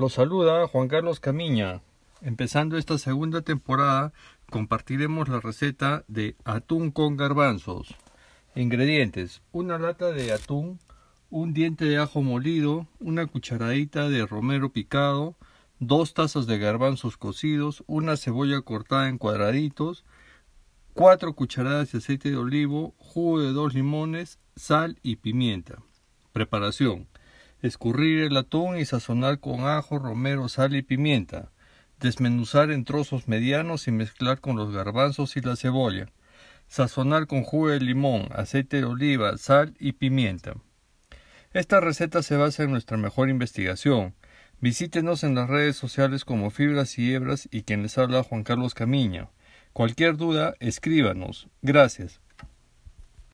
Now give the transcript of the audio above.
Los saluda Juan Carlos Camiña. Empezando esta segunda temporada, compartiremos la receta de atún con garbanzos. Ingredientes: una lata de atún, un diente de ajo molido, una cucharadita de romero picado, dos tazas de garbanzos cocidos, una cebolla cortada en cuadraditos, cuatro cucharadas de aceite de olivo, jugo de dos limones, sal y pimienta. Preparación. Escurrir el atún y sazonar con ajo, romero, sal y pimienta. Desmenuzar en trozos medianos y mezclar con los garbanzos y la cebolla. Sazonar con jugo de limón, aceite de oliva, sal y pimienta. Esta receta se basa en nuestra mejor investigación. Visítenos en las redes sociales como Fibras y Hebras y quien les habla Juan Carlos Camiña. Cualquier duda, escríbanos. Gracias.